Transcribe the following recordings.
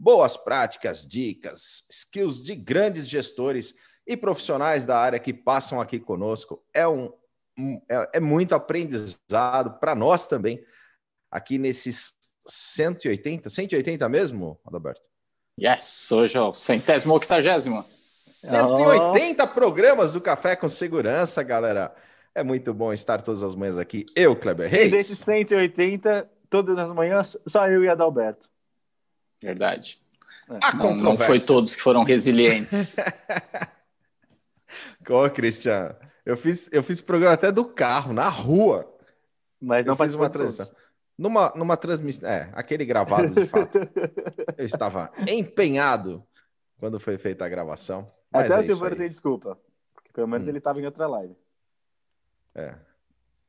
boas práticas, dicas, skills de grandes gestores e profissionais da área que passam aqui conosco. É um, é, é muito aprendizado para nós também aqui nesses 180, 180 mesmo, Adalberto? Yes, hoje é o centésimo octagésimo. 180 oh. programas do Café com Segurança, galera. É muito bom estar todas as manhãs aqui. Eu, Kleber Reis. E desses 180, todas as manhãs, só eu e Adalberto. Verdade. É. Não, não, foi todos que foram resilientes. Ô, Cristian, eu fiz, eu fiz programa até do carro, na rua. Mas não eu fiz uma transição. Numa, numa transmissão. É, aquele gravado de fato. eu estava empenhado quando foi feita a gravação. Até é o Silveira tem desculpa. Porque pelo menos hum. ele estava em outra live. É.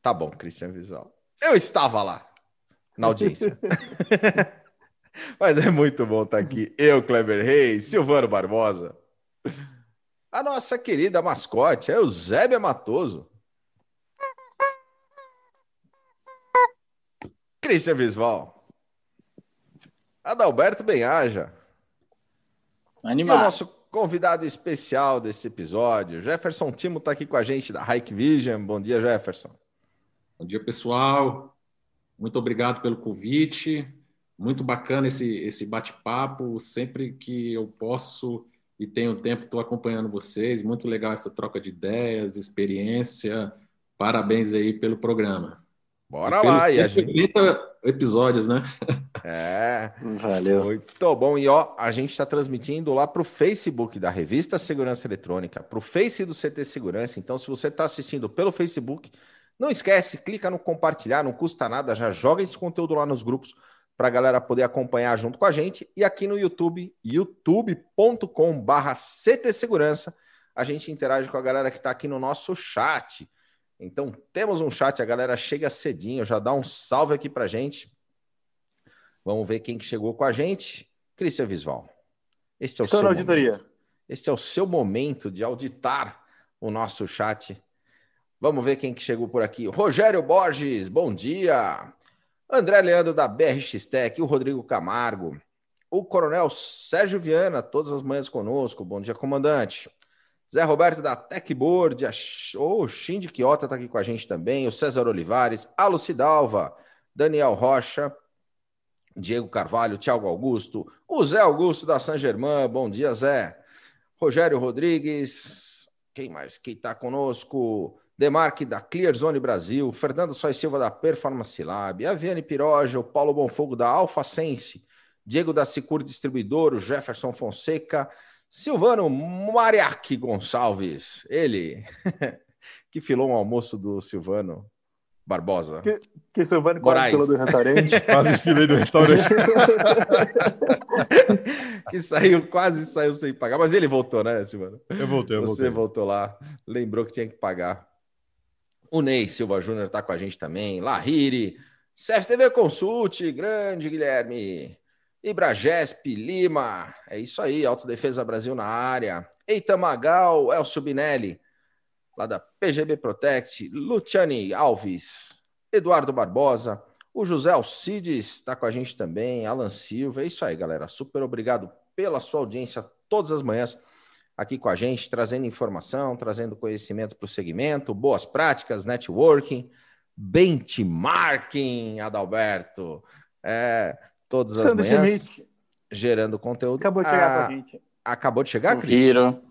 Tá bom, Cristian Visual. Eu estava lá, na audiência. Mas é muito bom estar aqui. Eu, Kleber Reis, Silvano Barbosa. A nossa querida mascote é Eusébia Matoso. Cristian Visval. Adalberto Benhaja. Animado. E o nosso convidado especial desse episódio, Jefferson Timo, está aqui com a gente da Hike Vision. Bom dia, Jefferson. Bom dia, pessoal. Muito obrigado pelo convite. Muito bacana esse, esse bate-papo. Sempre que eu posso e tenho tempo, estou acompanhando vocês. Muito legal essa troca de ideias, experiência. Parabéns aí pelo programa. Bora lá, e a gente... episódios, né? É. Valeu. Muito bom. E ó, a gente está transmitindo lá para o Facebook da Revista Segurança Eletrônica, para o Face do CT Segurança. Então, se você está assistindo pelo Facebook, não esquece, clica no compartilhar, não custa nada, já joga esse conteúdo lá nos grupos para a galera poder acompanhar junto com a gente. E aqui no YouTube, youtube.com/barra CT Segurança, a gente interage com a galera que está aqui no nosso chat. Então, temos um chat, a galera chega cedinho, já dá um salve aqui pra gente. Vamos ver quem que chegou com a gente. Cristian Visval. Este é o Estou seu na auditoria. Momento. Este é o seu momento de auditar o nosso chat. Vamos ver quem que chegou por aqui. Rogério Borges, bom dia. André Leandro da BRX Tech, o Rodrigo Camargo, o Coronel Sérgio Viana, todas as manhãs conosco. Bom dia, comandante. Zé Roberto da Techboard, o Shindy Quiota está aqui com a gente também, o César Olivares, a Lucidalva, Daniel Rocha, Diego Carvalho, Thiago Augusto, o Zé Augusto da San Germain, bom dia, Zé. Rogério Rodrigues, quem mais que está conosco? Demarque da Clear Zone Brasil, Fernando Sois Silva da Performance Lab, a Viane Piroja, o Paulo Bonfogo da Alfa Sense, Diego da Sicur Distribuidor, o Jefferson Fonseca, Silvano Mariachi Gonçalves, ele que filou um almoço do Silvano Barbosa. Que, que Silvano quase filou do restaurante. quase filei do restaurante. que saiu, quase saiu sem pagar. Mas ele voltou, né, Silvano? Eu voltei, eu Você voltei. voltou lá, lembrou que tinha que pagar. O Ney Silva Júnior está com a gente também. Lahiri, CFTV Consult, grande Guilherme. Ibragesp, Lima, é isso aí, Autodefesa Brasil na área. Eita Magal, Elcio Binelli, lá da PGB Protect, Luciane Alves, Eduardo Barbosa, o José Alcides está com a gente também, Alan Silva, é isso aí, galera. Super obrigado pela sua audiência todas as manhãs aqui com a gente, trazendo informação, trazendo conhecimento para o segmento, boas práticas, networking, benchmarking, Adalberto. É, todas as Sandy manhãs, Smith. gerando conteúdo. Acabou de chegar ah, a gente. Acabou de chegar, Cris? O Hiro.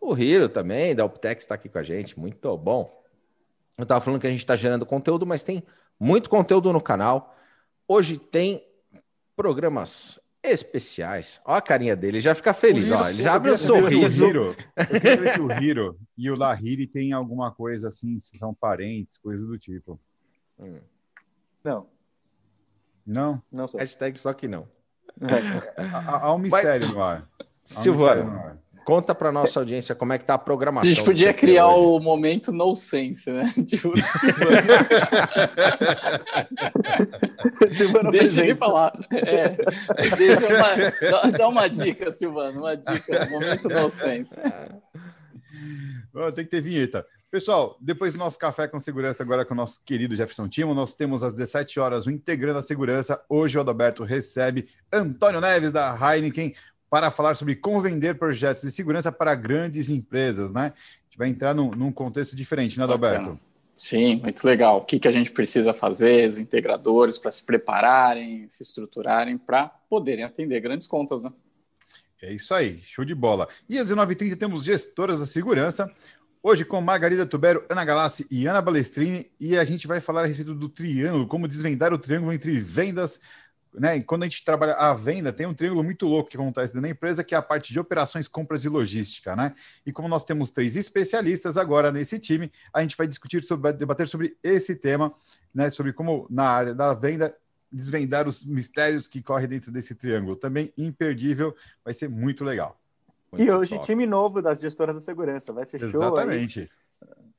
O Hiro também, da Optex, está aqui com a gente. Muito bom. Eu estava falando que a gente está gerando conteúdo, mas tem muito conteúdo no canal. Hoje tem programas especiais. Olha a carinha dele, já fica feliz. Hiro, ó, ele já abre um sorriso. eu quero ver que o Hiro e o Lahiri tem alguma coisa assim, são parentes, coisa do tipo. Hum. Não. Não? Não Hashtag só que não. Há, há um mistério Mas, no ar. Silvano, Conta para nossa audiência como é que tá a programação. A gente podia criar hoje. o momento no sense, né? Tipo, Silvano. deixa ele falar. É, deixa uma, dá, uma dica, Silvano, uma dica. Momento no sense. Tem que ter vinheta. Pessoal, depois do nosso café com segurança, agora com o nosso querido Jefferson Timo, nós temos às 17 horas o Integrando a Segurança. Hoje o Adalberto recebe Antônio Neves da Heineken para falar sobre como vender projetos de segurança para grandes empresas, né? A gente vai entrar num, num contexto diferente, né, Adalberto? Sim, muito legal. O que, que a gente precisa fazer, os integradores, para se prepararem, se estruturarem, para poderem atender grandes contas, né? É isso aí, show de bola. E às 19h30 temos gestoras da segurança. Hoje com Margarida Tubero, Ana Galassi e Ana Balestrini, e a gente vai falar a respeito do triângulo, como desvendar o triângulo entre vendas, né? E quando a gente trabalha a venda, tem um triângulo muito louco que acontece dentro da empresa, que é a parte de operações, compras e logística, né? E como nós temos três especialistas agora nesse time, a gente vai discutir sobre, debater sobre esse tema, né? Sobre como na área da venda desvendar os mistérios que correm dentro desse triângulo. Também imperdível, vai ser muito legal. Muito e hoje, top. time novo das gestoras da segurança. Vai ser show. Exatamente. Aí.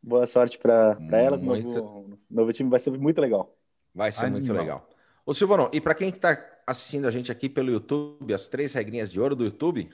Boa sorte para elas. Muito... Novo, novo time vai ser muito legal. Vai ser Animal. muito legal. Ô, Silvano, e para quem está assistindo a gente aqui pelo YouTube, as três regrinhas de ouro do YouTube,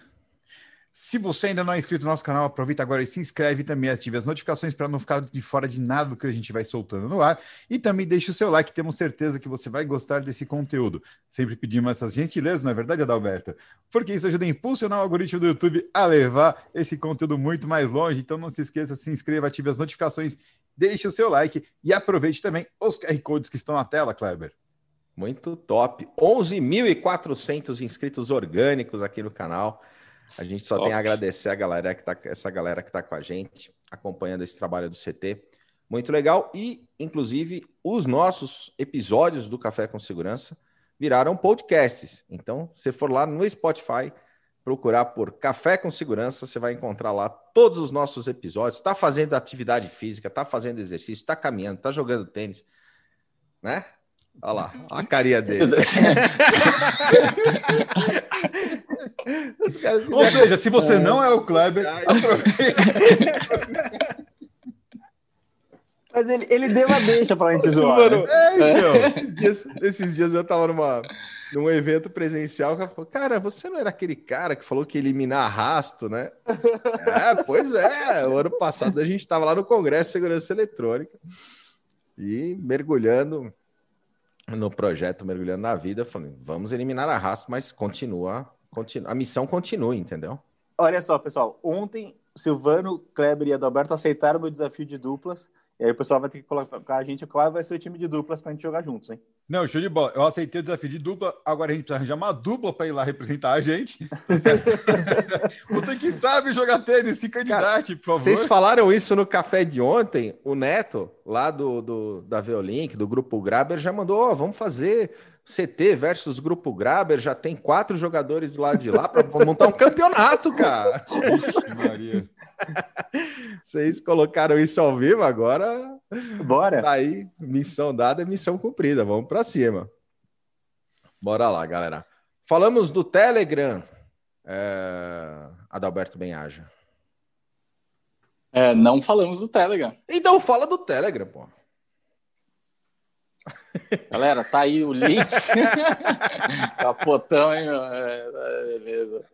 se você ainda não é inscrito no nosso canal, aproveita agora e se inscreve também, ative as notificações para não ficar de fora de nada do que a gente vai soltando no ar. E também deixe o seu like, temos certeza que você vai gostar desse conteúdo. Sempre pedimos essas gentilezas, não é verdade, Adalberto? Porque isso ajuda a impulsionar o algoritmo do YouTube a levar esse conteúdo muito mais longe. Então não se esqueça, se inscreva, ative as notificações, deixe o seu like e aproveite também os QR Codes que estão na tela, Kleber. Muito top. 11.400 inscritos orgânicos aqui no canal. A gente só Top. tem a agradecer a galera que tá, essa galera que está com a gente, acompanhando esse trabalho do CT. Muito legal. E, inclusive, os nossos episódios do Café com Segurança viraram podcasts. Então, se for lá no Spotify, procurar por Café com Segurança, você vai encontrar lá todos os nossos episódios. Está fazendo atividade física, está fazendo exercício, está caminhando, está jogando tênis, né? Olha lá, a carinha dele. Ou seja, se você não é o Kleber, Mas ele, ele deu uma deixa pra gente zoar. Mano, né? é, então. Esses dias, esses dias eu tava numa, num evento presencial, cara falou, cara, você não era aquele cara que falou que ia eliminar arrasto, né? é, pois é. O ano passado a gente tava lá no Congresso de Segurança Eletrônica e mergulhando no projeto Mergulhando na Vida, falei, vamos eliminar a arrasto, mas continua, continua, a missão continua, entendeu? Olha só, pessoal, ontem Silvano, Kleber e Adalberto aceitaram o meu desafio de duplas e aí o pessoal vai ter que colocar a gente qual vai ser o time de duplas para a gente jogar juntos, hein? Não, show de bola. Eu aceitei o desafio de dupla, agora a gente precisa arranjar uma dupla para ir lá representar a gente. Você que sabe jogar tênis, se candidate, por favor. Vocês falaram isso no café de ontem, o Neto, lá do, do da Veolink, do Grupo Graber, já mandou, oh, vamos fazer CT versus Grupo Graber, já tem quatro jogadores do lado de lá para montar um campeonato, cara. Ixi, Maria. Vocês colocaram isso ao vivo agora. Bora. Tá aí, missão dada, missão cumprida. Vamos para cima. Bora lá, galera. Falamos do Telegram. É... Adalberto Benhaja. É, não falamos do Telegram. Então fala do Telegram, pô. Galera, tá aí o link. Capotão, hein, meu? É, é, beleza.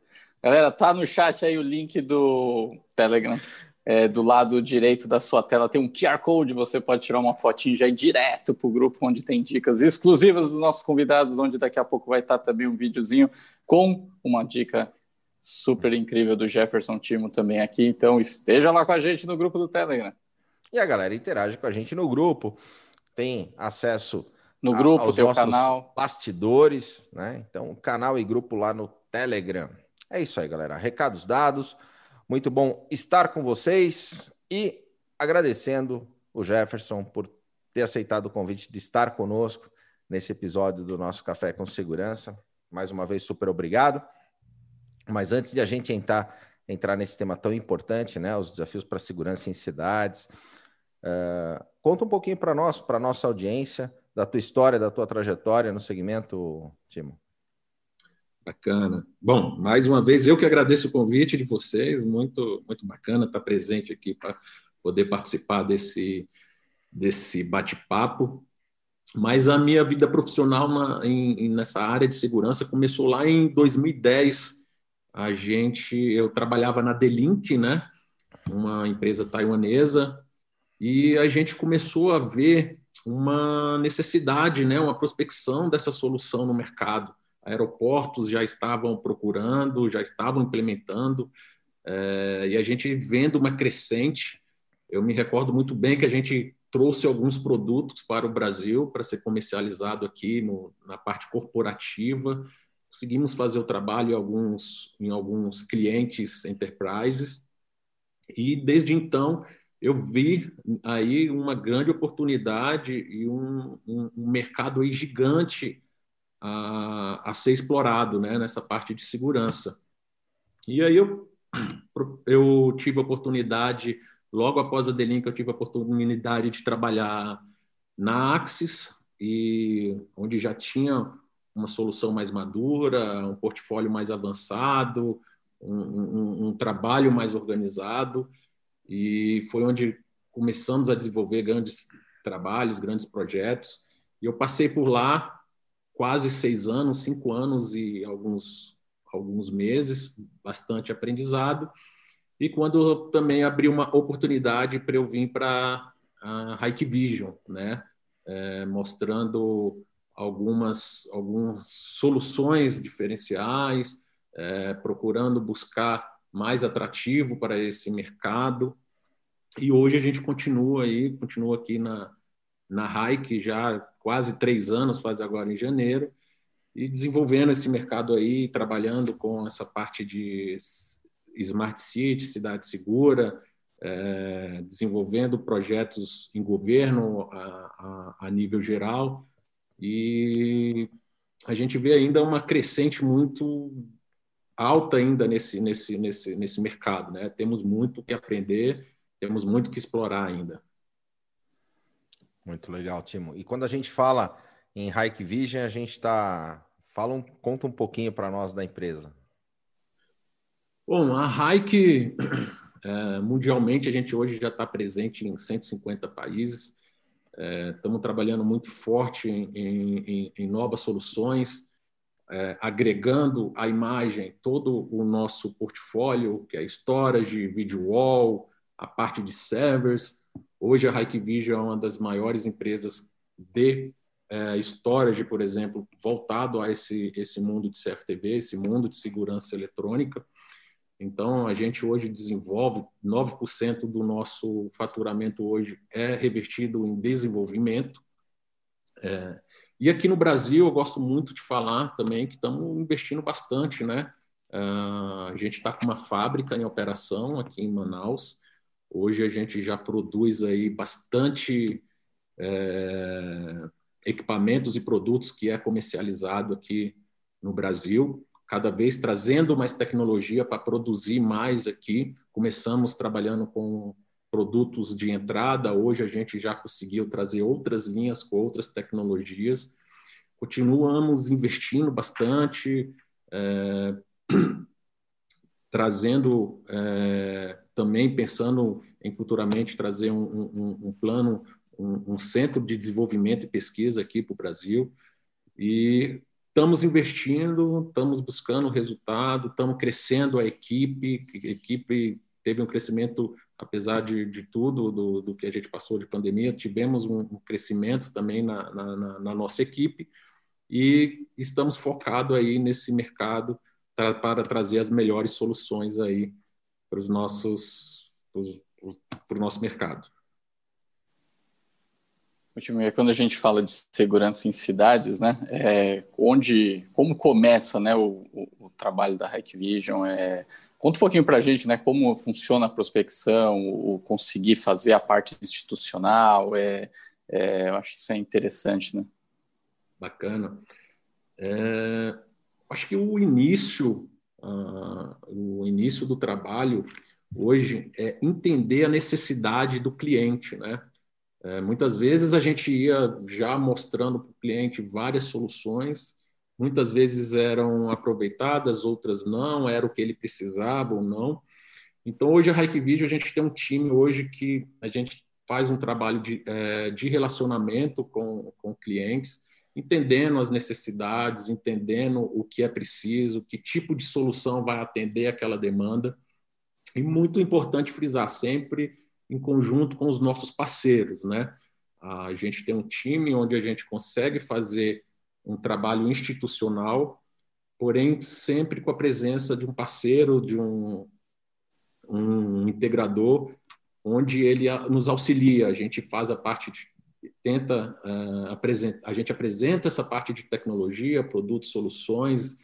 Galera, tá no chat aí o link do Telegram. É, do lado direito da sua tela tem um QR Code, você pode tirar uma fotinho já ir direto para o grupo onde tem dicas exclusivas dos nossos convidados, onde daqui a pouco vai estar também um videozinho com uma dica super incrível do Jefferson Timo também aqui. Então esteja lá com a gente no grupo do Telegram. E a galera interage com a gente no grupo, tem acesso no grupo, aos tem nossos canal. bastidores, né? Então, canal e grupo lá no Telegram. É isso aí, galera. Recados dados. Muito bom estar com vocês e agradecendo o Jefferson por ter aceitado o convite de estar conosco nesse episódio do nosso Café com Segurança. Mais uma vez, super obrigado. Mas antes de a gente entrar, entrar nesse tema tão importante, né, os desafios para a segurança em cidades, uh, conta um pouquinho para nós, para nossa audiência, da tua história, da tua trajetória no segmento, Timo. Bacana. Bom, mais uma vez eu que agradeço o convite de vocês, muito muito bacana estar presente aqui para poder participar desse desse bate-papo. Mas a minha vida profissional na, em, nessa área de segurança começou lá em 2010. A gente, eu trabalhava na Delink, né? Uma empresa taiwanesa, e a gente começou a ver uma necessidade, né? Uma prospecção dessa solução no mercado. Aeroportos já estavam procurando, já estavam implementando, é, e a gente vendo uma crescente. Eu me recordo muito bem que a gente trouxe alguns produtos para o Brasil para ser comercializado aqui no, na parte corporativa. Conseguimos fazer o trabalho em alguns, em alguns clientes enterprises. E desde então eu vi aí uma grande oportunidade e um, um, um mercado aí gigante a, a ser explorado né, nessa parte de segurança. E aí eu, eu tive a oportunidade Logo após a Delink, eu tive a oportunidade de trabalhar na Axis, e onde já tinha uma solução mais madura, um portfólio mais avançado, um, um, um trabalho mais organizado, e foi onde começamos a desenvolver grandes trabalhos, grandes projetos. E eu passei por lá quase seis anos, cinco anos e alguns alguns meses, bastante aprendizado e quando também abriu uma oportunidade para eu vir para a Hike Vision, né? É, mostrando algumas, algumas soluções diferenciais, é, procurando buscar mais atrativo para esse mercado. E hoje a gente continua aí, continua aqui na, na Hike já quase três anos, faz agora em janeiro, e desenvolvendo esse mercado aí, trabalhando com essa parte de Smart City, cidade segura, é, desenvolvendo projetos em governo a, a, a, nível geral e a gente vê ainda uma crescente muito alta ainda nesse nesse nesse nesse mercado, né? Temos muito que aprender, temos muito que explorar ainda. Muito legal, Timo. E quando a gente fala em Hike Vision, a gente está fala um, conta um pouquinho para nós da empresa. Bom, a Hike, é, mundialmente, a gente hoje já está presente em 150 países. É, estamos trabalhando muito forte em, em, em novas soluções, é, agregando a imagem todo o nosso portfólio, que é storage, video wall, a parte de servers. Hoje a Hikvision é uma das maiores empresas de é, storage, por exemplo, voltado a esse, esse mundo de CFTV, esse mundo de segurança eletrônica. Então, a gente hoje desenvolve 9% do nosso faturamento hoje é revertido em desenvolvimento. É, e aqui no Brasil, eu gosto muito de falar também que estamos investindo bastante, né? Uh, a gente está com uma fábrica em operação aqui em Manaus. Hoje a gente já produz aí bastante é, equipamentos e produtos que é comercializado aqui no Brasil cada vez trazendo mais tecnologia para produzir mais aqui. Começamos trabalhando com produtos de entrada, hoje a gente já conseguiu trazer outras linhas com outras tecnologias. Continuamos investindo bastante, é, trazendo é, também pensando em futuramente trazer um, um, um plano, um, um centro de desenvolvimento e pesquisa aqui para o Brasil. E estamos investindo, estamos buscando resultado, estamos crescendo a equipe, a equipe teve um crescimento, apesar de, de tudo, do, do que a gente passou de pandemia, tivemos um, crescimento também na, na, na, nossa equipe e estamos focados aí nesse mercado pra, para trazer as melhores soluções aí para os nossos para o nosso mercado. É quando a gente fala de segurança em cidades, né, é, onde, como começa, né, o, o, o trabalho da Hikvision, é, conta um pouquinho para a gente, né, como funciona a prospecção, o, conseguir fazer a parte institucional, é, é, eu acho que isso é interessante, né? Bacana. É, acho que o início, uh, o início do trabalho hoje é entender a necessidade do cliente, né? É, muitas vezes a gente ia já mostrando para o cliente várias soluções muitas vezes eram aproveitadas, outras não, era o que ele precisava ou não. Então, hoje a Hike Video, a gente tem um time hoje que a gente faz um trabalho de, é, de relacionamento com, com clientes, entendendo as necessidades, entendendo o que é preciso, que tipo de solução vai atender aquela demanda. E muito importante frisar sempre em conjunto com os nossos parceiros, né? A gente tem um time onde a gente consegue fazer um trabalho institucional, porém sempre com a presença de um parceiro, de um, um integrador, onde ele nos auxilia. A gente faz a parte tenta uh, apresenta, a gente apresenta essa parte de tecnologia, produtos, soluções,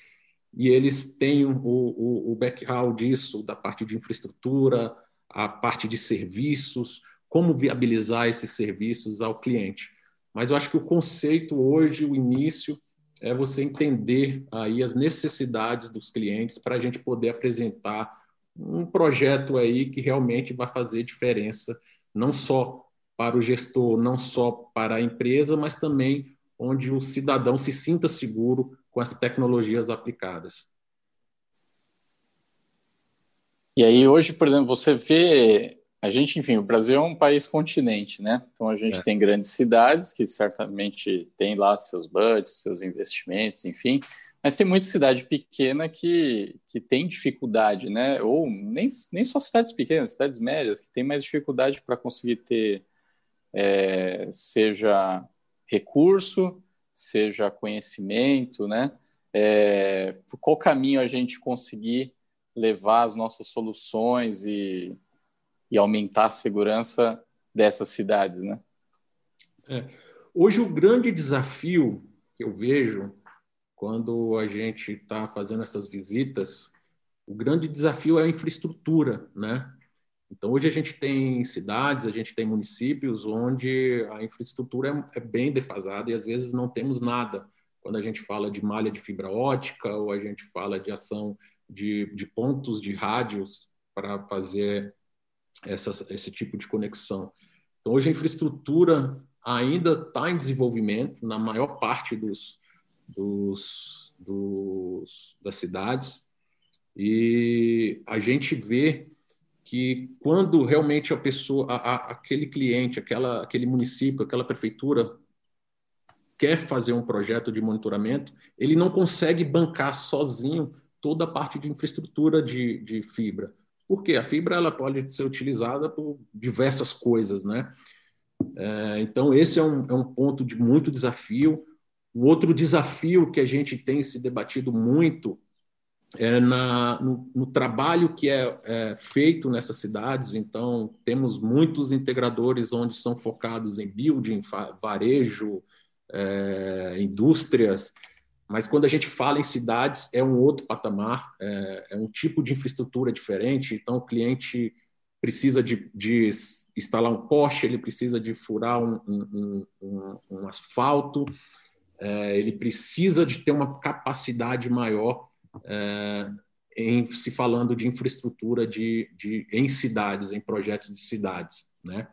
e eles têm o, o, o background disso, da parte de infraestrutura, a parte de serviços, como viabilizar esses serviços ao cliente. Mas eu acho que o conceito hoje, o início, é você entender aí as necessidades dos clientes para a gente poder apresentar um projeto aí que realmente vai fazer diferença, não só para o gestor, não só para a empresa, mas também onde o cidadão se sinta seguro com as tecnologias aplicadas. E aí hoje, por exemplo, você vê a gente, enfim, o Brasil é um país continente, né? Então a gente é. tem grandes cidades que certamente tem lá seus budgets, seus investimentos, enfim, mas tem muita cidade pequena que, que tem dificuldade, né? Ou nem, nem só cidades pequenas, cidades médias, que tem mais dificuldade para conseguir ter, é, seja recurso, seja conhecimento, né? É, por qual caminho a gente conseguir levar as nossas soluções e e aumentar a segurança dessas cidades, né? É. Hoje o grande desafio que eu vejo quando a gente está fazendo essas visitas, o grande desafio é a infraestrutura, né? Então hoje a gente tem cidades, a gente tem municípios onde a infraestrutura é, é bem defasada e às vezes não temos nada. Quando a gente fala de malha de fibra ótica ou a gente fala de ação de, de pontos de rádios para fazer essa, esse tipo de conexão. Então, hoje a infraestrutura ainda está em desenvolvimento na maior parte dos, dos, dos, das cidades e a gente vê que quando realmente a pessoa, a, a, aquele cliente, aquela, aquele município, aquela prefeitura quer fazer um projeto de monitoramento, ele não consegue bancar sozinho toda a parte de infraestrutura de, de fibra porque a fibra ela pode ser utilizada por diversas coisas, né? É, então, esse é um, é um ponto de muito desafio. O outro desafio que a gente tem se debatido muito é na, no, no trabalho que é, é, feito nessas cidades. Então, temos muitos integradores onde são focados em building, varejo, é, indústrias, mas quando a gente fala em cidades, é um outro patamar, é, é um tipo de infraestrutura diferente. Então, o cliente precisa de, de instalar um poste, ele precisa de furar um, um, um, um asfalto, é, ele precisa de ter uma capacidade maior em se falando de infraestrutura de, de, em cidades, em projetos de cidades, né?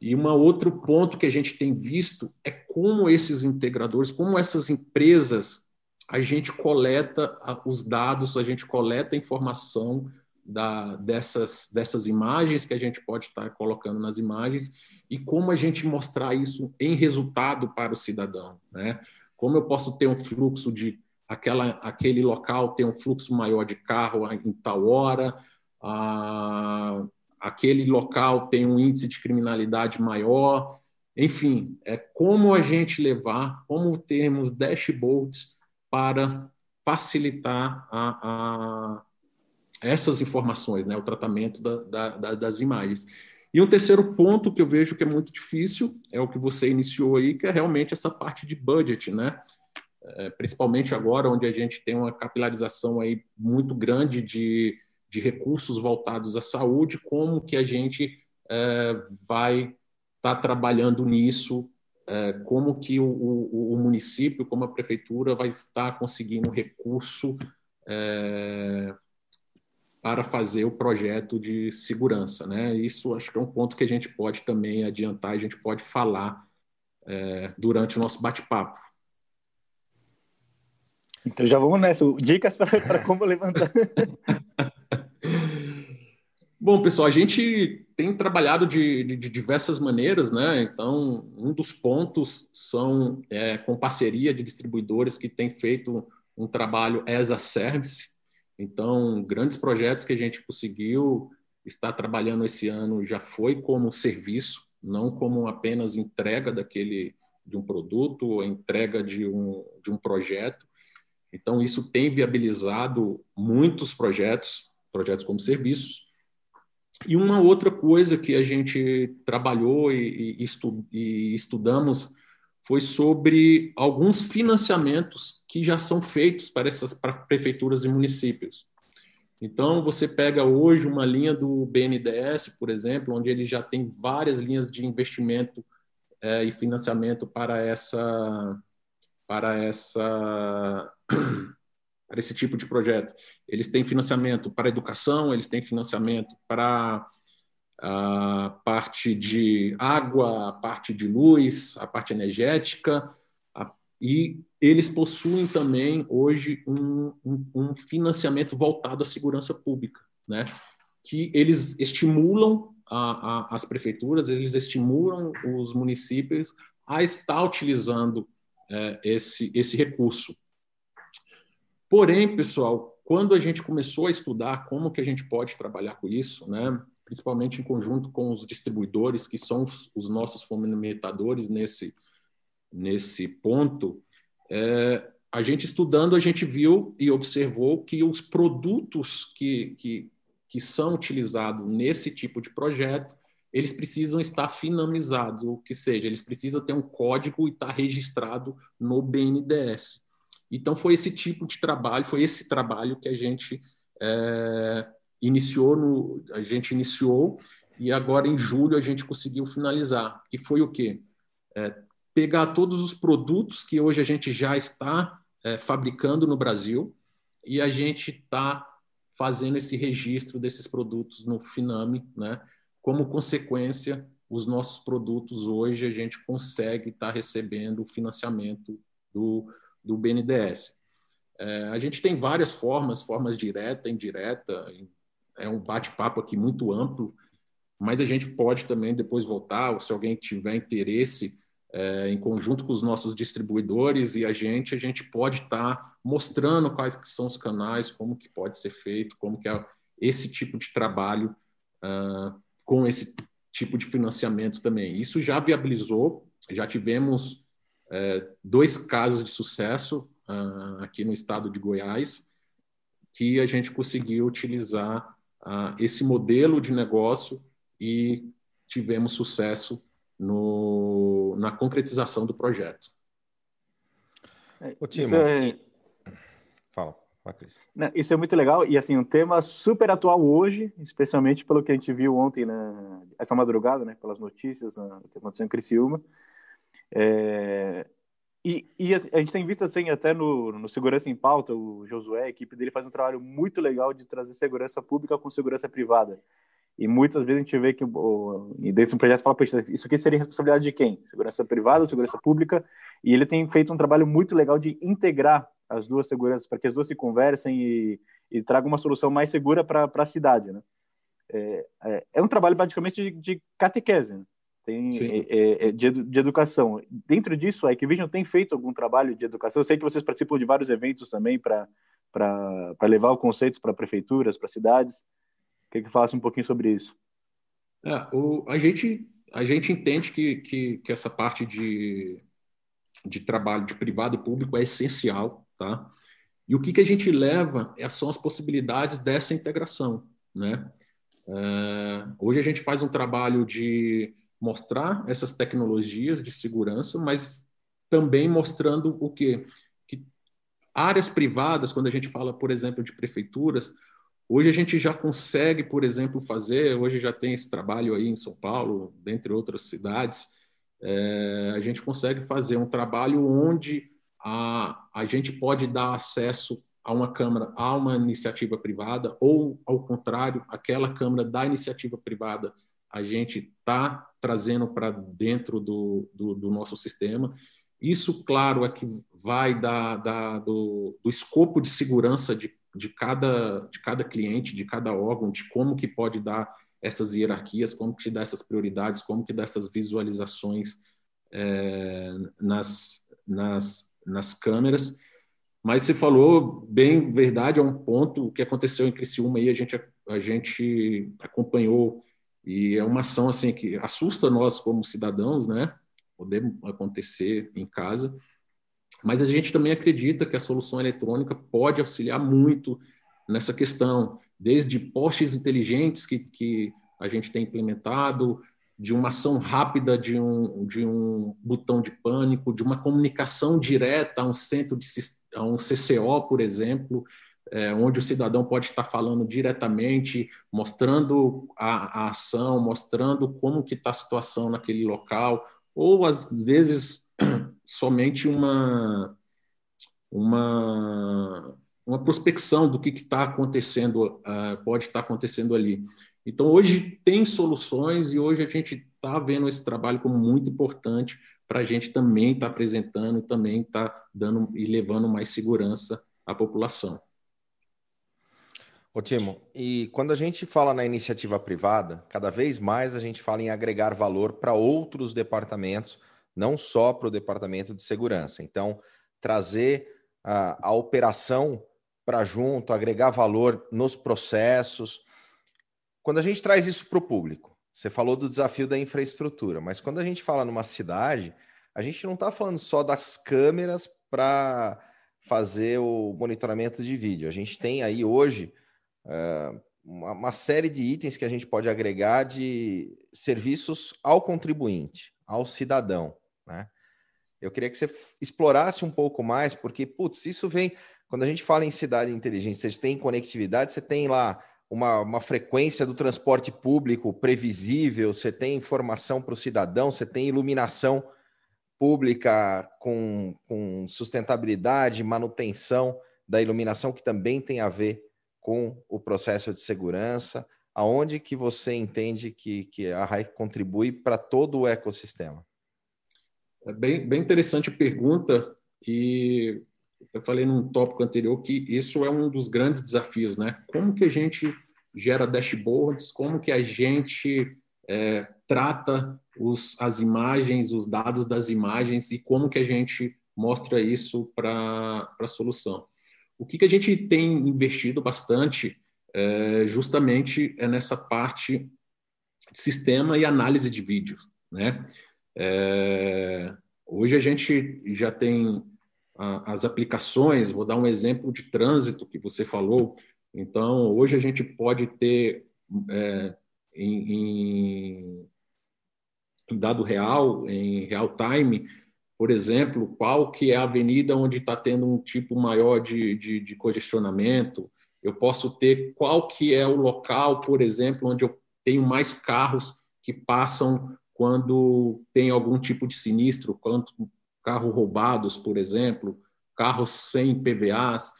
E um outro ponto que a gente tem visto é como esses integradores, como essas empresas, a gente coleta os dados, a gente coleta a informação da, dessas, dessas imagens que a gente pode estar colocando nas imagens e como a gente mostrar isso em resultado para o cidadão. Né? Como eu posso ter um fluxo de aquela, aquele local ter um fluxo maior de carro em tal hora, ah, aquele local tem um índice de criminalidade maior. Enfim, é como a gente levar, como termos dashboards para facilitar a, a essas informações, né, o tratamento da, da, das imagens. E um terceiro ponto que eu vejo que é muito difícil é o que você iniciou aí, que é realmente essa parte de budget, né? É, principalmente agora, onde a gente tem uma capilarização aí muito grande de, de recursos voltados à saúde, como que a gente é, vai estar tá trabalhando nisso, é, como que o, o, o, município, como a prefeitura vai estar conseguindo recurso é, para fazer o projeto de segurança. Né? Isso acho que é um ponto que a gente pode também adiantar, a gente pode falar durante o nosso bate-papo. Então já vamos nessa. Dicas para como levantar. Bom, pessoal, a gente tem trabalhado de, de, de, diversas maneiras, né? Então, um dos pontos são é, com parceria de distribuidores que têm feito um trabalho as a service. Então, grandes projetos que a gente conseguiu estar trabalhando esse ano já foi como serviço, não como apenas entrega daquele de um produto ou entrega de um, de um projeto. Então, isso tem viabilizado muitos projetos, projetos como serviços. E uma outra coisa que a gente trabalhou e, e, estu, e estudamos foi sobre alguns financiamentos que já são feitos para essas para prefeituras e municípios. Então, você pega hoje uma linha do BNDES, por exemplo, onde ele já tem várias linhas de investimento é, e financiamento para essa para essa para esse tipo de projeto. Eles têm financiamento para educação, eles têm financiamento para a parte de água, a parte de luz, a parte energética, a, e eles possuem também hoje um, um, um, financiamento voltado à segurança pública, né? que eles estimulam a, a, as prefeituras, eles estimulam os municípios a estar utilizando é, esse, esse recurso. Porém, pessoal, quando a gente começou a estudar como que a gente pode trabalhar com isso, né, principalmente em conjunto com os distribuidores, que são os nossos fomentadores nesse, nesse ponto, é, a gente estudando, a gente viu e observou que os produtos que, que, que são utilizados nesse tipo de projeto, eles precisam estar finalizados, ou que seja, eles precisam ter um código e estar registrado no BNDES. Então, foi esse tipo de trabalho, foi esse trabalho que a gente é, iniciou, no, a gente iniciou e agora em julho a gente conseguiu finalizar, que foi o quê? É, pegar todos os produtos que hoje a gente já está é, fabricando no Brasil e a gente está fazendo esse registro desses produtos no Finame, né? Como consequência, os nossos produtos hoje a gente consegue estar tá recebendo financiamento do do BNDES. É, a gente tem várias formas, formas direta, indireta, é um bate-papo aqui muito amplo, mas a gente pode também depois voltar, ou se alguém tiver interesse, é, em conjunto com os nossos distribuidores e a gente, a gente pode estar tá mostrando quais que são os canais, como que pode ser feito, como que é esse tipo de trabalho uh, com esse tipo de financiamento também. Isso já viabilizou, já tivemos é, dois casos de sucesso uh, aqui no estado de Goiás, que a gente conseguiu utilizar uh, esse modelo de negócio e tivemos sucesso no, na concretização do projeto. Ô, Timo, é... Fala. Isso é muito legal e assim um tema super atual hoje, especialmente pelo que a gente viu ontem, né, essa madrugada, né, pelas notícias uh, que aconteceu em Criciúma. É, e, e, a gente tem visto assim, até no, no Segurança em Pauta, o Josué, a equipe dele faz um trabalho muito legal de trazer segurança pública com segurança privada. E muitas vezes a gente vê que o, dentro do projeto fala, poxa, isso aqui seria responsabilidade de quem? Segurança privada ou segurança pública? E ele tem feito um trabalho muito legal de integrar as duas seguranças, para que as duas se conversem e, e tragam uma solução mais segura para a cidade, né? É, é, é, um trabalho praticamente de, de catequese, né? tem é, é, é, de, de, educação. Dentro disso, a Equivision tem feito algum trabalho de educação? Eu sei que vocês participam de vários eventos também para levar os conceitos para prefeituras, para cidades. Queria que falasse um pouquinho sobre isso. É, o, a, gente, a gente entende que, que, que essa parte de, de trabalho de privado e público é essencial, tá? E o que, que a gente leva é, são as possibilidades dessa integração, né? É, hoje a gente faz um trabalho de mostrar essas tecnologias de segurança, mas também mostrando o quê? Que áreas privadas, quando a gente fala, por exemplo, de prefeituras, hoje a gente já consegue, por exemplo, fazer, hoje já tem esse trabalho aí em São Paulo, dentre outras cidades, é, a gente consegue fazer um trabalho onde a, a gente pode dar acesso a uma Câmara a uma iniciativa privada, ou, ao contrário, aquela Câmara da iniciativa privada a gente está trazendo para dentro do, do, do, nosso sistema. Isso, claro, é que vai da, da do, do, escopo de segurança de, de, cada, de cada cliente, de cada órgão, de como que pode dar essas hierarquias, como que dá essas prioridades, como que dá essas visualizações é, nas, nas, nas câmeras. Mas você falou bem verdade, é um ponto que aconteceu em Criciúma e a gente, a gente acompanhou e é uma ação assim que assusta nós como cidadãos, né? Poder acontecer em casa, mas a gente também acredita que a solução eletrônica pode auxiliar muito nessa questão, desde postes inteligentes que, que a gente tem implementado, de uma ação rápida de um, de um botão de pânico, de uma comunicação direta a um centro de a um CCO, por exemplo, é, onde o cidadão pode estar falando diretamente, mostrando a, a ação, mostrando como que está a situação naquele local, ou às vezes somente uma uma uma prospecção do que está acontecendo, uh, pode estar acontecendo ali. Então, hoje tem soluções e hoje a gente está vendo esse trabalho como muito importante para a gente também estar tá apresentando, também estar tá dando e levando mais segurança à população. Ô Timo, e quando a gente fala na iniciativa privada, cada vez mais a gente fala em agregar valor para outros departamentos, não só para o departamento de segurança. Então, trazer a, a operação para junto, agregar valor nos processos, quando a gente traz isso para o público, você falou do desafio da infraestrutura, mas quando a gente fala numa cidade, a gente não está falando só das câmeras para fazer o monitoramento de vídeo. A gente tem aí hoje uh, uma, uma, série de itens que a gente pode agregar de serviços ao contribuinte, ao cidadão. Né? Eu queria que você explorasse um pouco mais, porque, putz, isso vem. Quando a gente fala em cidade inteligente, você tem conectividade, você tem lá uma, uma frequência do transporte público previsível, você tem informação para o cidadão, você tem iluminação pública com, com sustentabilidade, manutenção da iluminação, que também tem a ver com o processo de segurança. Aonde que você entende que, que a RAI contribui para todo o ecossistema? É bem, bem interessante a pergunta, e eu falei num tópico anterior que isso é um dos grandes desafios, né? Como que a gente gera dashboards, como que a gente é, trata os, as imagens, os dados das imagens e como que a gente mostra isso para a solução. O que, que a gente tem investido bastante é, justamente é nessa parte de sistema e análise de vídeo, né? É, hoje a gente já tem as aplicações, vou dar um exemplo de trânsito que você falou. Então, hoje a gente pode ter é, em, em, dado real, em real time, por exemplo, qual que é a avenida onde está tendo um tipo maior de, de, de congestionamento. Eu posso ter qual que é o local, por exemplo, onde eu tenho mais carros que passam quando tem algum tipo de sinistro, quanto carro roubados, por exemplo, carros sem PVAs.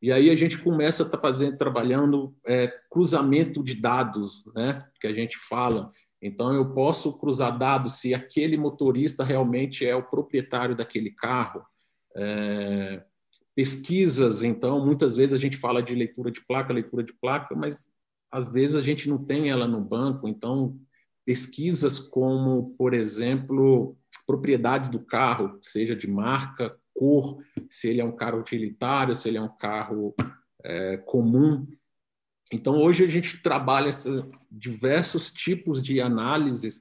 E aí a gente começa a tá fazendo, trabalhando é, cruzamento de dados, né? Que a gente fala. Então eu posso cruzar dados se aquele motorista realmente é o proprietário daquele carro. É, pesquisas, então, muitas vezes a gente fala de leitura de placa, leitura de placa, mas às vezes a gente não tem ela no banco. Então, pesquisas como, por exemplo, propriedade do carro, seja de marca, cor, se ele é um carro utilitário, se ele é um carro é, comum. Então, hoje a gente trabalha diversos tipos de análises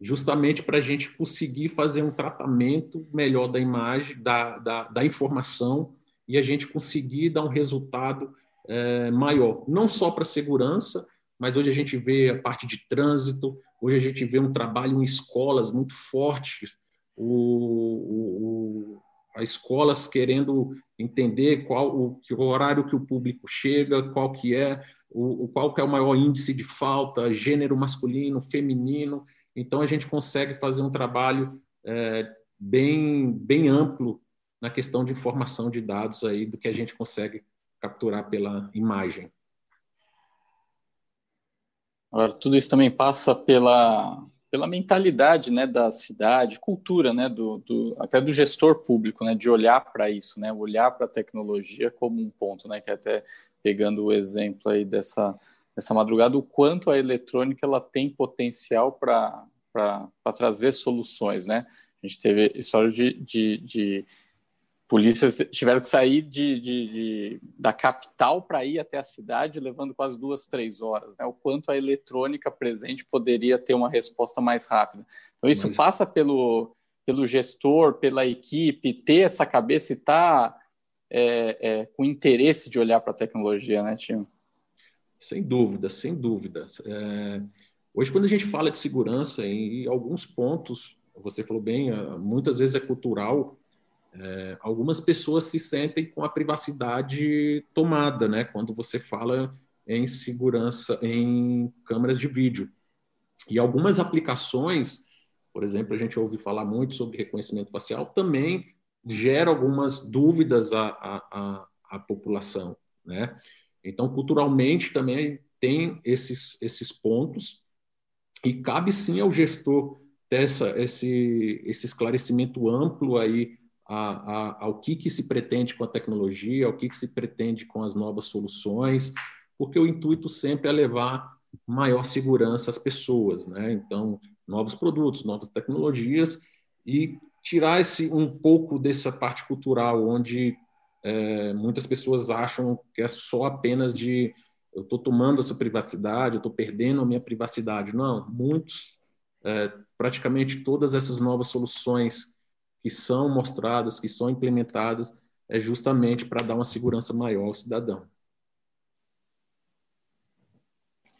justamente para a gente conseguir fazer um tratamento melhor da imagem, da, da, da informação, e a gente conseguir dar um resultado é, maior, não só para segurança, mas hoje a gente vê a parte de trânsito, hoje a gente vê um trabalho em escolas muito fortes, o, o, as escolas querendo entender qual o, o, horário que o público chega, qual que é o, qual que é o maior índice de falta, gênero masculino, feminino. Então a gente consegue fazer um trabalho é, bem bem amplo na questão de informação de dados aí do que a gente consegue capturar pela imagem. Agora, tudo isso também passa pela pela mentalidade né, da cidade, cultura, né, do, do até do gestor público, né, de olhar para isso, né, olhar para a tecnologia como um ponto, né, que é até pegando o exemplo aí dessa, dessa madrugada, o quanto a eletrônica ela tem potencial para trazer soluções, né? A gente teve história de, de, de polícias tiveram que sair de, de, de da capital para ir até a cidade, levando quase duas, três horas. Né? O quanto a eletrônica presente poderia ter uma resposta mais rápida. Então, isso Mas... passa pelo, pelo gestor, pela equipe, ter essa cabeça e estar tá, é, é, com interesse de olhar para a tecnologia, né, Timo? Sem dúvida, sem dúvida. É... Hoje, quando a gente fala de segurança, em alguns pontos, você falou bem, muitas vezes é cultural, é, algumas pessoas se sentem com a privacidade tomada, né? Quando você fala em segurança em câmeras de vídeo. E algumas aplicações, por exemplo, a gente ouve falar muito sobre reconhecimento facial, também gera algumas dúvidas à, à, à, população, né? Então, culturalmente também tem esses, esses pontos e cabe sim ao gestor ter essa, esse, esse esclarecimento amplo aí a, a, ao que, que se pretende com a tecnologia, ao que, que se pretende com as novas soluções, porque o intuito sempre é levar maior segurança às pessoas, né? Então, novos produtos, novas tecnologias e tirar esse um pouco dessa parte cultural onde é, muitas pessoas acham que é só apenas de eu estou tomando essa privacidade, eu estou perdendo a minha privacidade. Não, muitos, é, praticamente todas essas novas soluções que são mostradas, que são implementadas, é justamente para dar uma segurança maior ao cidadão.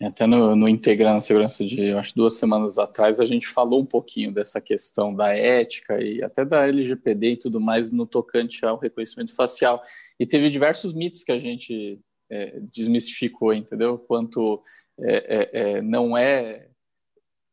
Até no, no Integrando a Segurança de, acho, duas semanas atrás, a gente falou um pouquinho dessa questão da ética e até da LGPD e tudo mais no tocante ao reconhecimento facial. E teve diversos mitos que a gente é, desmistificou, entendeu? Quanto é, é, é não é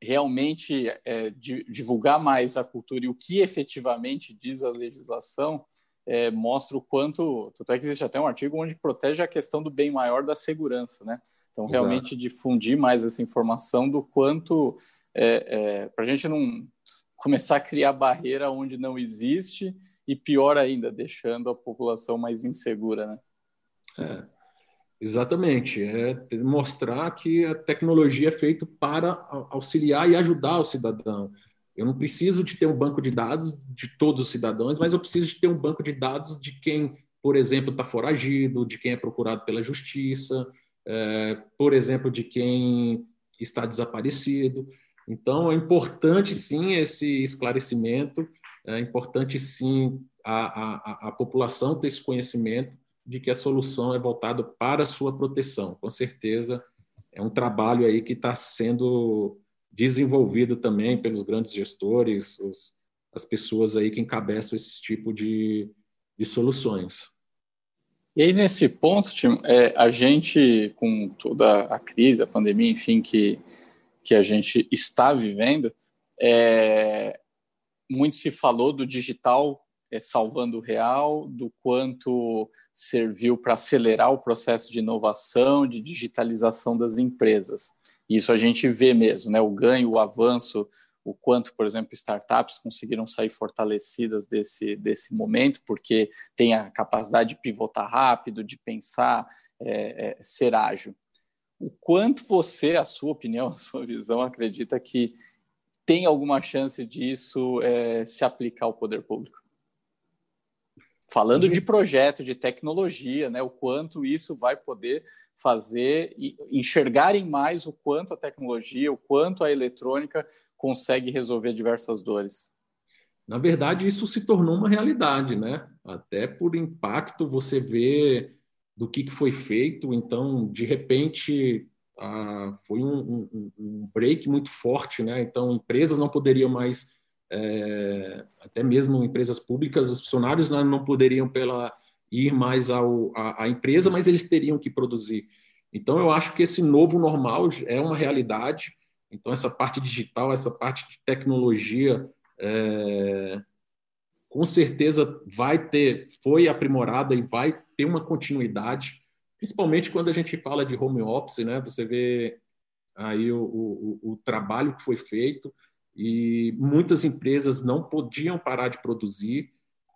realmente é, divulgar mais a cultura e o que efetivamente diz a legislação é, mostra o quanto. Até que existe até um artigo onde protege a questão do bem maior da segurança, né? Então, realmente Exato. difundir mais essa informação do quanto. É, é para a gente não começar a criar barreira onde não existe e pior ainda, deixando a população mais insegura, né? É. Exatamente, é mostrar que a tecnologia é feita para auxiliar e ajudar o cidadão. Eu não preciso de ter um banco de dados de todos os cidadãos, mas eu preciso de ter um banco de dados de quem, por exemplo, está foragido, de quem é procurado pela justiça, é, por exemplo, de quem está desaparecido. Então, é importante sim esse esclarecimento, é importante sim a, a, a população ter esse conhecimento de que a solução é voltada para a sua proteção. Com certeza, é um trabalho aí que está sendo desenvolvido também pelos grandes gestores, os, as pessoas aí que encabeçam esse tipo de, de soluções. E aí, nesse ponto, Tim, é, a gente, com toda a crise, a pandemia, enfim, que, que a gente está vivendo, é, muito se falou do digital é, salvando o real, do quanto serviu para acelerar o processo de inovação, de digitalização das empresas. Isso a gente vê mesmo, né? O ganho, o avanço, o quanto, por exemplo, startups conseguiram sair fortalecidas desse, desse momento, porque tem a capacidade de pivotar rápido, de pensar, é, é, ser ágil. O quanto você, a sua opinião, a sua visão, acredita que tem alguma chance disso é, se aplicar ao poder público? Falando de projeto, de tecnologia, né, o quanto isso vai poder fazer e enxergarem mais o quanto a tecnologia, o quanto a eletrônica consegue resolver diversas dores. Na verdade, isso se tornou uma realidade, né? Até por impacto você vê do que, foi feito, então, de repente, ah, foi um, um, um break muito forte, né? Então, empresas não poderiam mais é, até mesmo empresas públicas, os funcionários não, não poderiam pela, ir mais ao, à, à empresa, mas eles teriam que produzir. Então, eu acho que esse novo normal é uma realidade. Então, essa parte digital, essa parte de tecnologia, é, com certeza vai ter, foi aprimorada e vai ter uma continuidade, principalmente quando a gente fala de home office, né? Você vê aí o, o, o trabalho que foi feito e muitas empresas não podiam parar de produzir,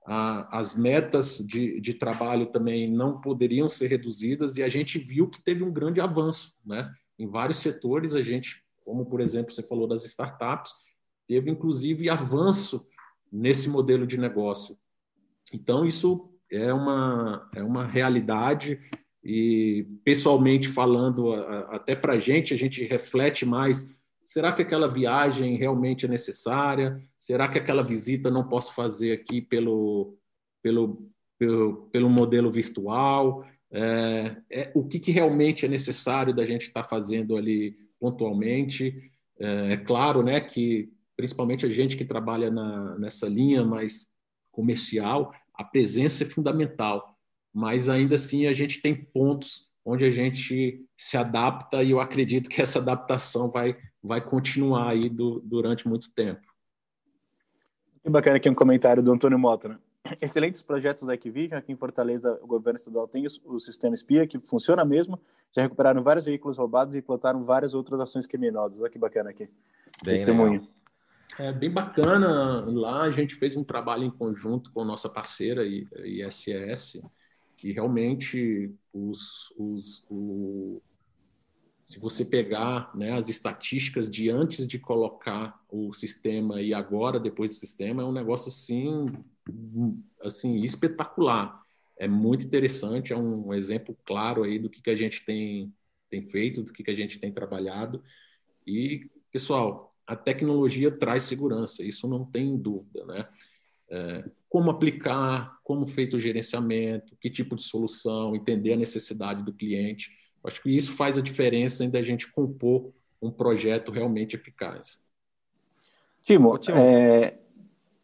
as metas de, de, trabalho também não poderiam ser reduzidas e a gente viu que teve um grande avanço, né? Em vários setores a gente, como por exemplo você falou das startups, teve inclusive avanço nesse modelo de negócio. Então isso é uma é uma realidade e pessoalmente falando até para a gente a gente reflete mais Será que aquela viagem realmente é necessária? Será que aquela visita não posso fazer aqui pelo, pelo, pelo, pelo modelo virtual? É, é, o que, que, realmente é necessário da gente estar tá fazendo ali pontualmente? É, é, claro né, que, principalmente a gente que trabalha na, nessa linha mais comercial, a presença é fundamental, mas ainda assim a gente tem pontos onde a gente se adapta e eu acredito que essa adaptação vai vai continuar aí do, durante muito tempo. Que bacana aqui um comentário do Antônio Mota, né? Excelentes projetos da Equivision. Aqui em Fortaleza, o governo estadual tem o, sistema SPIA, que funciona mesmo. Já recuperaram vários veículos roubados e implantaram várias outras ações criminosas. Olha que bacana aqui. Bem Testemunho. Legal. É bem bacana. Lá a gente fez um trabalho em conjunto com nossa parceira, ISS, e realmente os, os, o, se você pegar né, as estatísticas de antes de colocar o sistema e agora depois do sistema, é um negócio assim, assim espetacular. É muito interessante, é um exemplo claro aí do que, que a gente tem, tem feito, do que, que a gente tem trabalhado. E, pessoal, a tecnologia traz segurança, isso não tem dúvida, né? É, como aplicar, como feito o gerenciamento, que tipo de solução, entender a necessidade do cliente Acho que isso faz a diferença em da gente compor um projeto realmente eficaz. Timo, Timo é...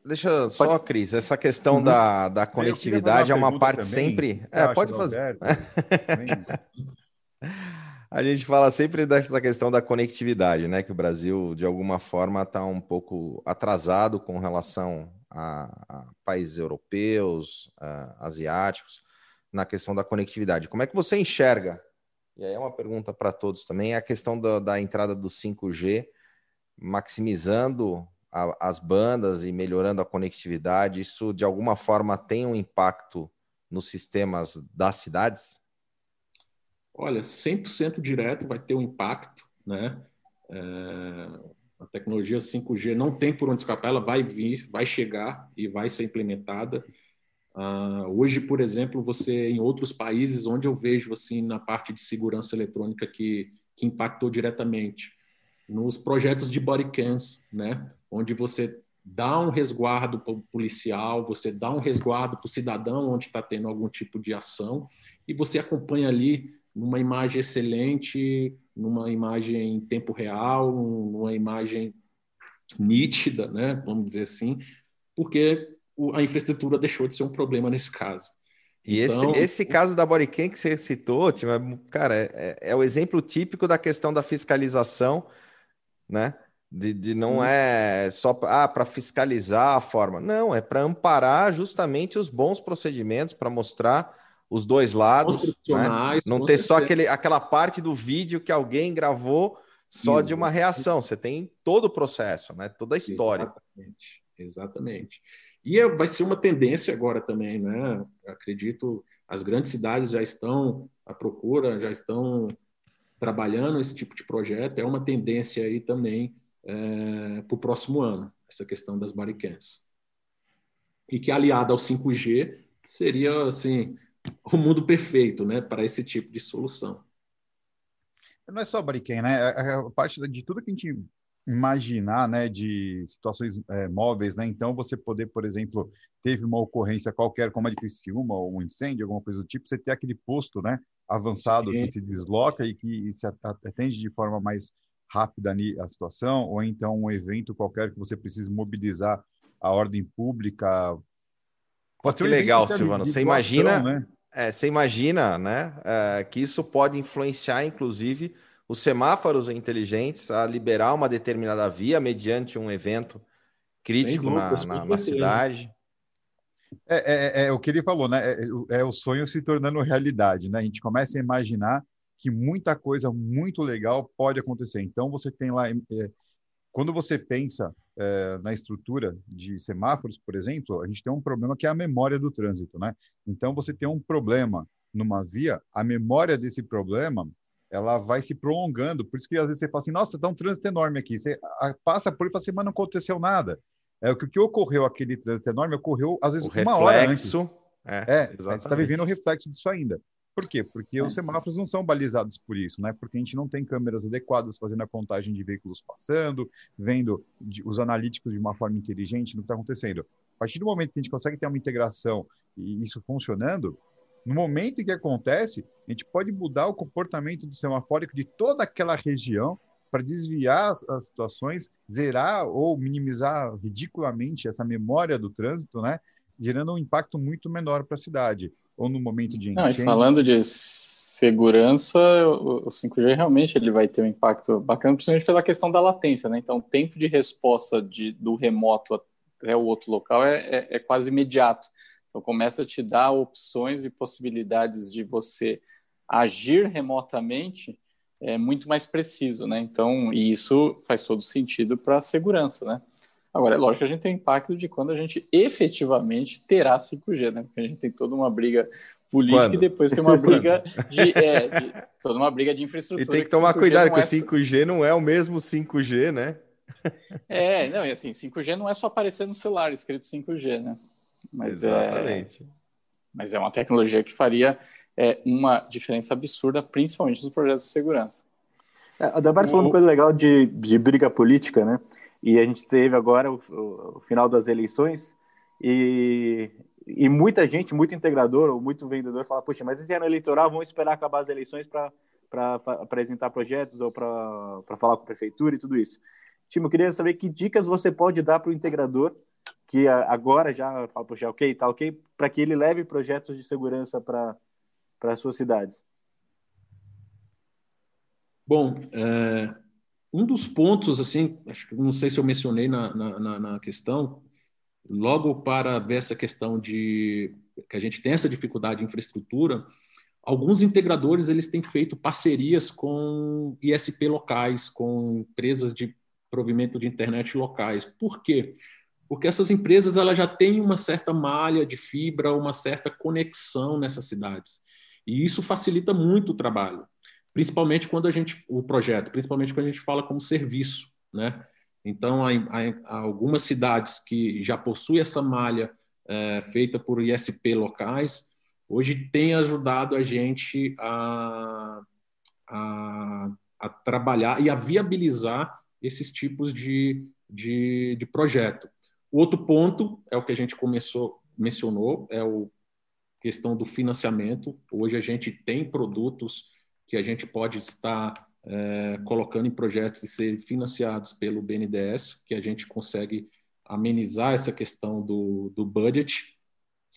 deixa só, pode... Cris, essa questão uhum. da, da conectividade é uma parte também. sempre. é, pode fazer. a gente fala sempre dessa questão da conectividade, né? Que o Brasil, de alguma forma, está um pouco atrasado com relação a, a países europeus, a, asiáticos, na questão da conectividade. Como é que você enxerga e aí é uma pergunta para todos também, a questão da, da entrada do 5G, maximizando a, as bandas e melhorando a conectividade, isso de alguma forma tem um impacto nos sistemas das cidades? Olha, 100% direto vai ter um impacto, né? É, a tecnologia 5G não tem por onde escapar, ela vai vir, vai chegar e vai ser implementada. Uh, hoje, por exemplo, você em outros países onde eu vejo assim na parte de segurança eletrônica que, que impactou diretamente nos projetos de body cams, né, onde você dá um resguardo para o policial, você dá um resguardo para o cidadão onde está tendo algum tipo de ação e você acompanha ali numa imagem excelente, numa imagem em tempo real, numa imagem nítida, né, vamos dizer assim, porque a infraestrutura deixou de ser um problema nesse caso. E então, esse, esse caso da Bodycam que você citou, é, cara, é, é, o exemplo típico da questão da fiscalização, né? De, de não sim. é só ah, para fiscalizar a forma. Não, é para amparar justamente os bons procedimentos, para mostrar os dois lados. Né? Não ter só aquele, aquela parte do vídeo que alguém gravou só Exatamente. de uma reação. Você tem todo o processo, né? toda a história. Exatamente. Exatamente. E é, vai ser uma tendência agora também, né? Acredito, as grandes cidades já estão à procura, já estão trabalhando esse tipo de projeto. É uma tendência aí também é, para o próximo ano, essa questão das barricades. E que aliada ao 5G seria assim o mundo perfeito, né, para esse tipo de solução. Não é só Bariquem, né? A, a parte de tudo que a gente imaginar, né, de situações é, móveis, né? Então, você poder, por exemplo, teve uma ocorrência qualquer, como a de Criciúma, ou um incêndio, alguma coisa do tipo, você ter aquele posto, né, avançado Sim. que se desloca e que se atende de forma mais rápida ali a situação, ou então um evento qualquer que você precise mobilizar a ordem pública. Pode que legal, Silvano. Você imagina, né? É, você imagina, né, é, que isso pode influenciar, inclusive, os semáforos inteligentes a liberar uma determinada via mediante um evento crítico na, na, na, cidade. É, é, é, é, o que ele falou, né? É, é, o sonho se tornando realidade, né? A gente começa a imaginar que muita coisa muito legal pode acontecer. Então, você tem lá, é, quando você pensa é, na estrutura de semáforos, por exemplo, a gente tem um problema que é a memória do trânsito, né? Então, você tem um problema numa via, a memória desse problema ela vai se prolongando. Por isso que às vezes você fala assim, nossa, está um trânsito enorme aqui. Você passa por e fala assim, mas não aconteceu nada. É o que, que ocorreu aquele trânsito enorme ocorreu às vezes o uma reflexo, hora antes. É, é você está vivendo o reflexo disso ainda. Por quê? Porque é. os semáforos não são balizados por isso, né? Porque a gente não tem câmeras adequadas fazendo a contagem de veículos passando, vendo os analíticos de uma forma inteligente no que está acontecendo. A partir do momento que a gente consegue ter uma integração e isso funcionando, no momento em que acontece, a gente pode mudar o comportamento do semafórico de toda aquela região para desviar as, as, situações, zerar ou minimizar ridiculamente essa memória do trânsito, né? Gerando um impacto muito menor para a cidade ou no momento de Não, falando de segurança, o, 5G realmente ele vai ter um impacto bacana, principalmente pela questão da latência, né? Então, o tempo de resposta de, do remoto até o outro local é, é, é quase imediato. Então, começa a te dar opções e possibilidades de você agir remotamente é muito mais preciso, né? Então, e isso faz todo sentido para a segurança, né? Agora, é lógico que a gente tem impacto de quando a gente efetivamente terá 5G, né? Porque a gente tem toda uma briga política quando? e depois tem uma briga de, é, de, toda uma briga de infraestrutura. E tem que, que tomar cuidado que o 5G não é o mesmo 5G, né? É, não, e assim, 5G não é só aparecer no celular escrito 5G, né? Mas é Exatamente. É, mas é uma tecnologia que faria é, uma diferença absurda, principalmente nos projetos de segurança. É, a Dabar falou uma coisa legal de, de briga política, né? E a gente teve agora o, o, o final das eleições e, e muita gente, muito integrador ou muito vendedor fala, poxa, mas esse ano eleitoral, vamos esperar acabar as eleições para apresentar projetos ou para falar com a prefeitura e tudo isso. Timo, eu queria saber que dicas você pode dar para o integrador que agora já fala, poxa, ok, tá ok, para que ele leve projetos de segurança para as suas cidades? Bom, é, um dos pontos, assim, acho que não sei se eu mencionei na, na, na, questão, logo para ver essa questão de que a gente tem essa dificuldade de infraestrutura, alguns integradores eles têm feito parcerias com ISP locais, com empresas de provimento de internet locais. Por quê? Porque essas empresas elas já têm uma certa malha de fibra, uma certa conexão nessas cidades. E isso facilita muito o trabalho principalmente quando a gente o projeto, principalmente quando a gente fala como serviço, né? Então, há, há algumas cidades que já possuem essa malha é, feita por ISP locais, hoje tem ajudado a gente a, a, a trabalhar e a viabilizar esses tipos de, de, de projeto. O outro ponto é o que a gente começou mencionou, é a questão do financiamento. Hoje a gente tem produtos que a gente pode estar é, colocando em projetos e ser financiados pelo BNDES, que a gente consegue amenizar essa questão do, do budget.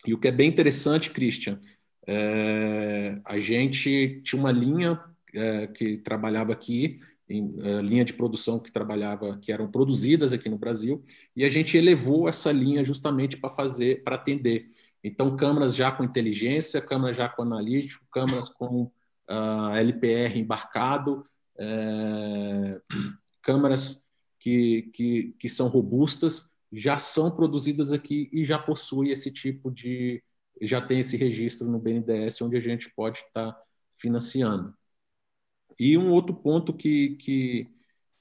E o que é bem interessante, Christian, é, a gente tinha uma linha é, que trabalhava aqui, em, é, linha de produção que trabalhava, que eram produzidas aqui no Brasil, e a gente elevou essa linha justamente para fazer, para atender. Então, câmaras já com inteligência, câmaras já com analítico, câmaras com uh, LPR embarcado, é, câmaras que, que, que são robustas, já são produzidas aqui e já possui esse tipo de. já tem esse registro no BNDES, onde a gente pode estar financiando. E um outro ponto que, que,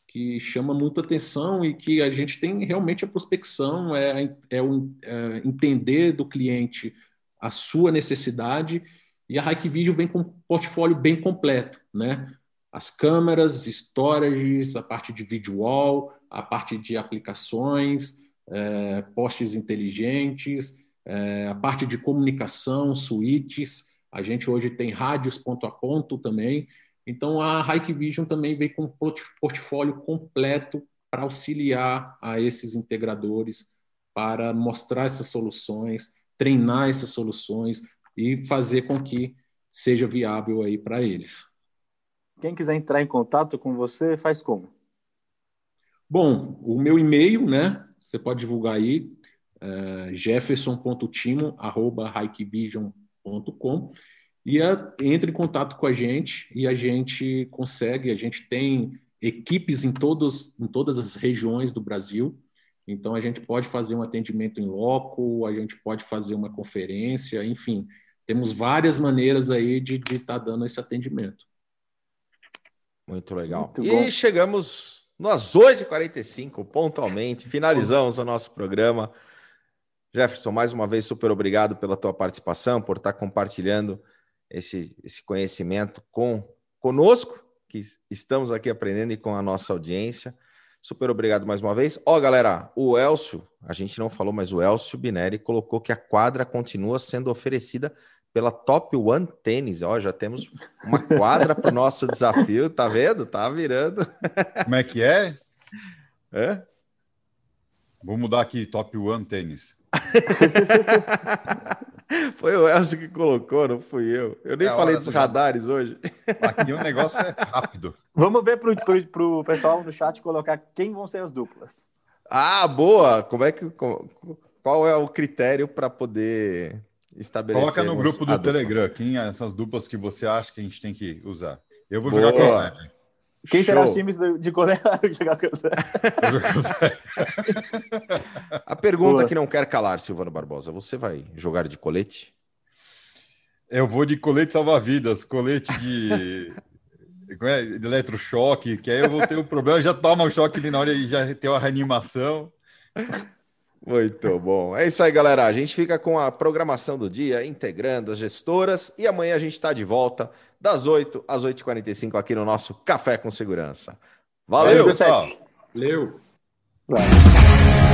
que chama muita atenção e que a gente tem realmente a prospecção, é, é, é entender do cliente a sua necessidade e a Hikvision vem com um portfólio bem completo, né? As câmeras, storages, a parte de wall, a parte de aplicações, é, postes inteligentes, é, a parte de comunicação, switches. A gente hoje tem rádios ponto a ponto também. Então, a Hikvision também vem com um portfólio completo para auxiliar a esses integradores, para mostrar essas soluções, treinar essas soluções, e fazer com que seja viável aí para eles. Quem quiser entrar em contato com você, faz como? Bom, o meu e-mail, né? Você pode divulgar aí, é, jefferson.timo.com e a, entre em contato com a gente e a gente consegue, a gente tem equipes em, todos, em todas as regiões do Brasil, então a gente pode fazer um atendimento em loco, a gente pode fazer uma conferência, enfim, temos várias maneiras aí de estar tá dando esse atendimento. Muito legal. Muito e chegamos nas 8h45, pontualmente, finalizamos o nosso programa. Jefferson, mais uma vez, super obrigado pela tua participação, por estar compartilhando esse, esse conhecimento com conosco, que estamos aqui aprendendo e com a nossa audiência. Super obrigado mais uma vez. Ó, galera, o Elcio, a gente não falou, mas o Elcio Bineri colocou que a quadra continua sendo oferecida pela Top One Tênis. Ó, já temos uma quadra para o nosso desafio, tá vendo? Tá virando. Como é que é? É? Vou mudar aqui, Top One Tênis. Foi o Elcio que colocou, não fui eu. Eu nem é falei dos radares hoje. Aqui o negócio é rápido. Vamos ver para o pessoal no chat colocar quem vão ser as duplas. Ah, boa! Como é que. Qual é o critério para poder estabelecer? Coloca no grupo do Telegram quem é essas duplas que você acha que a gente tem que usar. Eu vou boa. jogar com a quem será os times de goleiro jogar com A pergunta Boa. que não quer calar, Silvano Barbosa: você vai jogar de colete? Eu vou de colete salva-vidas, colete de. é? de eletrochoque, que aí eu vou ter um problema, já toma o um choque ali na hora e já tem uma reanimação. Muito bom. É isso aí, galera. A gente fica com a programação do dia, integrando as gestoras, e amanhã a gente está de volta das 8 às 8h45 aqui no nosso Café com Segurança. Valeu, pessoal. Valeu. Valeu.